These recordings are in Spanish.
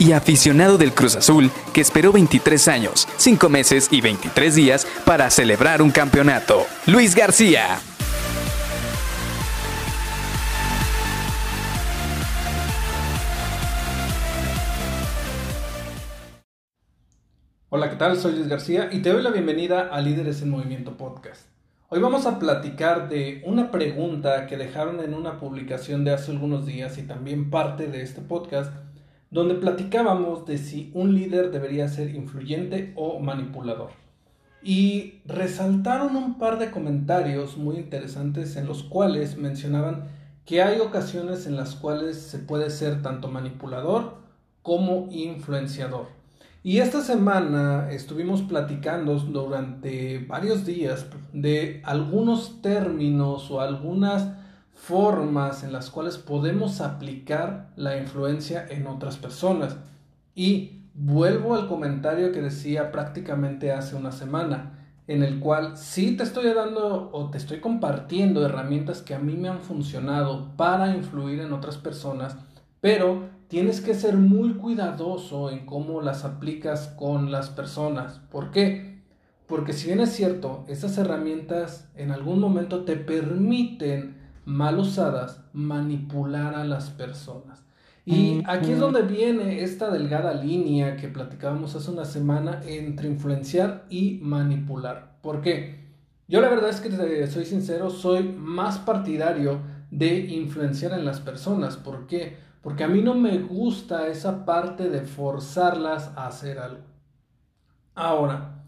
y aficionado del Cruz Azul que esperó 23 años, 5 meses y 23 días para celebrar un campeonato. Luis García. Hola, ¿qué tal? Soy Luis García y te doy la bienvenida a Líderes en Movimiento Podcast. Hoy vamos a platicar de una pregunta que dejaron en una publicación de hace algunos días y también parte de este podcast, donde platicábamos de si un líder debería ser influyente o manipulador. Y resaltaron un par de comentarios muy interesantes en los cuales mencionaban que hay ocasiones en las cuales se puede ser tanto manipulador como influenciador. Y esta semana estuvimos platicando durante varios días de algunos términos o algunas formas en las cuales podemos aplicar la influencia en otras personas. Y vuelvo al comentario que decía prácticamente hace una semana, en el cual sí te estoy dando o te estoy compartiendo herramientas que a mí me han funcionado para influir en otras personas, pero tienes que ser muy cuidadoso en cómo las aplicas con las personas. ¿Por qué? Porque si bien es cierto, estas herramientas en algún momento te permiten, mal usadas, manipular a las personas. Y aquí es donde viene esta delgada línea que platicábamos hace una semana entre influenciar y manipular. ¿Por qué? Yo la verdad es que soy sincero, soy más partidario de influenciar en las personas. ¿Por qué? Porque a mí no me gusta esa parte de forzarlas a hacer algo. Ahora,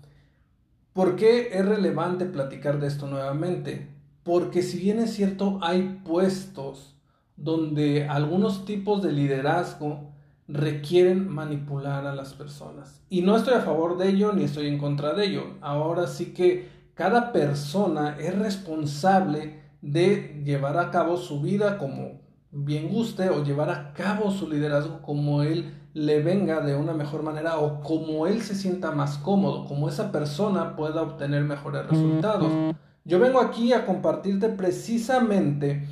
¿por qué es relevante platicar de esto nuevamente? Porque si bien es cierto, hay puestos donde algunos tipos de liderazgo requieren manipular a las personas. Y no estoy a favor de ello ni estoy en contra de ello. Ahora sí que cada persona es responsable de llevar a cabo su vida como bien guste o llevar a cabo su liderazgo como él le venga de una mejor manera o como él se sienta más cómodo, como esa persona pueda obtener mejores resultados. Yo vengo aquí a compartirte precisamente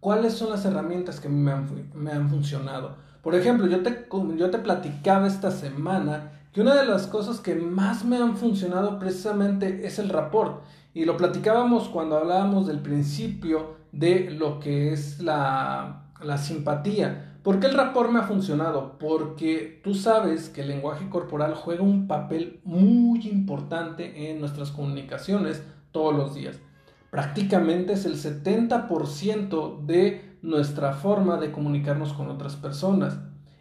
cuáles son las herramientas que me han, me han funcionado. Por ejemplo, yo te, yo te platicaba esta semana que una de las cosas que más me han funcionado precisamente es el rapport. Y lo platicábamos cuando hablábamos del principio de lo que es la la simpatía. ¿Por qué el rapport me ha funcionado? Porque tú sabes que el lenguaje corporal juega un papel muy importante en nuestras comunicaciones todos los días. Prácticamente es el 70% de nuestra forma de comunicarnos con otras personas.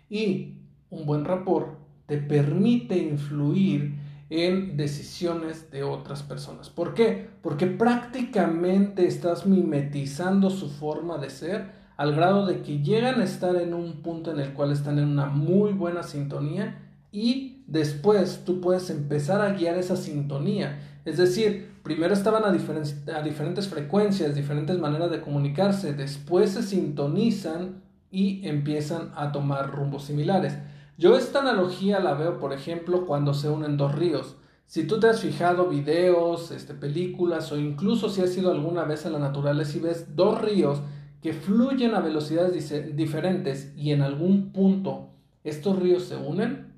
Y un buen rapport te permite influir en decisiones de otras personas. ¿Por qué? Porque prácticamente estás mimetizando su forma de ser al grado de que llegan a estar en un punto en el cual están en una muy buena sintonía y después tú puedes empezar a guiar esa sintonía. Es decir, primero estaban a, a diferentes frecuencias, diferentes maneras de comunicarse, después se sintonizan y empiezan a tomar rumbos similares. Yo esta analogía la veo, por ejemplo, cuando se unen dos ríos. Si tú te has fijado videos, este, películas o incluso si has ido alguna vez a la naturaleza y ves dos ríos que fluyen a velocidades diferentes y en algún punto estos ríos se unen,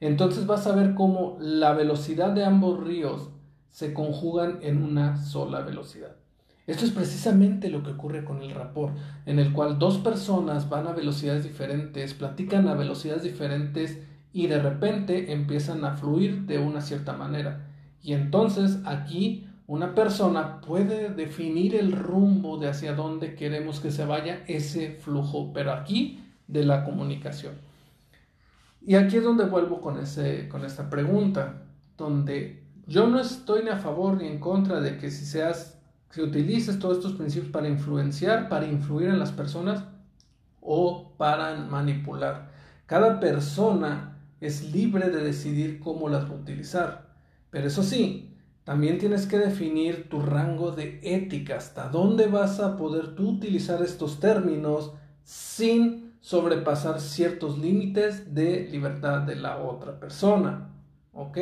entonces vas a ver cómo la velocidad de ambos ríos se conjugan en una sola velocidad. Esto es precisamente lo que ocurre con el rapport, en el cual dos personas van a velocidades diferentes, platican a velocidades diferentes y de repente empiezan a fluir de una cierta manera. Y entonces aquí una persona puede definir el rumbo de hacia dónde queremos que se vaya ese flujo, pero aquí de la comunicación. Y aquí es donde vuelvo con, ese, con esta pregunta, donde yo no estoy ni a favor ni en contra de que si seas, si todos estos principios para influenciar, para influir en las personas o para manipular. Cada persona es libre de decidir cómo las va a utilizar. Pero eso sí, También tienes que definir tu rango de ética, hasta dónde vas a poder tú utilizar estos términos sin sobrepasar ciertos límites de libertad de la otra persona. ¿Ok?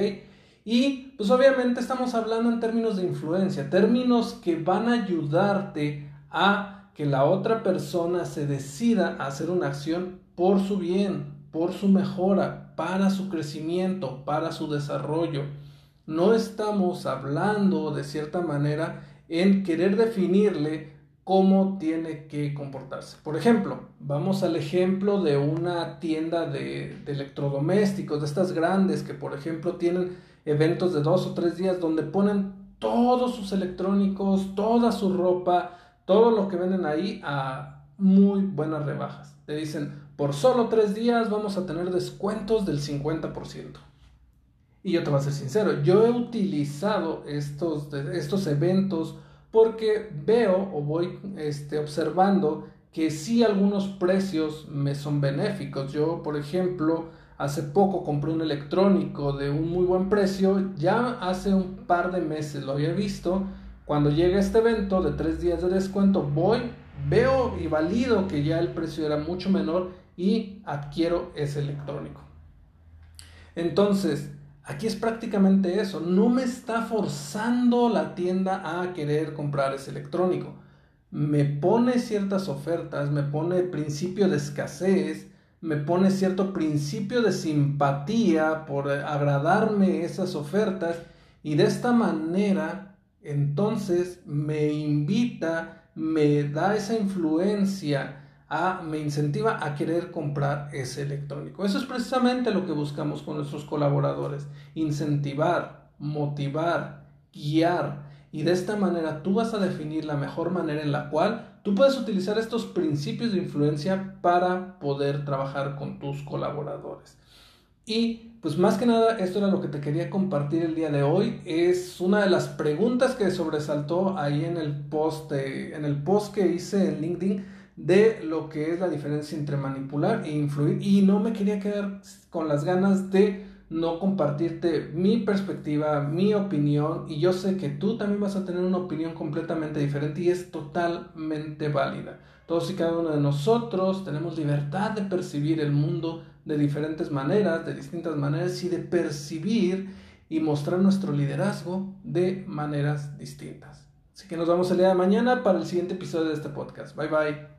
Y pues obviamente estamos hablando en términos de influencia, términos que van a ayudarte a que la otra persona se decida a hacer una acción por su bien, por su mejora, para su crecimiento, para su desarrollo. No estamos hablando de cierta manera en querer definirle cómo tiene que comportarse. Por ejemplo, vamos al ejemplo de una tienda de, electrodomésticos, de estas grandes que por ejemplo tienen eventos de dos o tres días donde ponen todos sus electrónicos, toda su ropa, todo lo que venden ahí a muy buenas rebajas. Te dicen, por solo tres días vamos a tener descuentos del 50%. Y yo te voy a ser sincero, yo he utilizado estos, estos eventos porque veo o voy este, observando que sí algunos precios me son benéficos. Yo, por ejemplo, hace poco compré un electrónico de un muy buen precio, ya hace un par de meses lo había visto. Cuando llega este evento de tres días de descuento, voy, veo y valido que ya el precio era mucho menor y adquiero ese electrónico. Entonces, Aquí es prácticamente eso, no me está forzando la tienda a querer comprar ese electrónico. Me pone ciertas ofertas, me pone principio de escasez, me pone cierto principio de simpatía por agradarme esas ofertas y de esta manera entonces me invita, me da esa influencia me incentiva a querer comprar ese electrónico. Eso es precisamente lo que buscamos con nuestros colaboradores, incentivar, motivar, guiar. Y de esta manera tú vas a definir la mejor manera en la cual tú puedes utilizar estos principios de influencia para poder trabajar con tus colaboradores. Y pues más que nada, esto era lo que te quería compartir el día de hoy. Es una de las preguntas que sobresaltó ahí en el post, en el post que hice en LinkedIn de lo que es la diferencia entre manipular e influir y no me quería quedar con las ganas de no compartirte mi perspectiva, mi opinión y yo sé que tú también vas a tener una opinión completamente diferente y es totalmente válida. Todos y cada uno de nosotros tenemos libertad de percibir el mundo de diferentes maneras, de distintas maneras y de percibir y mostrar nuestro liderazgo de maneras distintas. Así que nos vemos el día de mañana para el siguiente episodio de este podcast. Bye bye.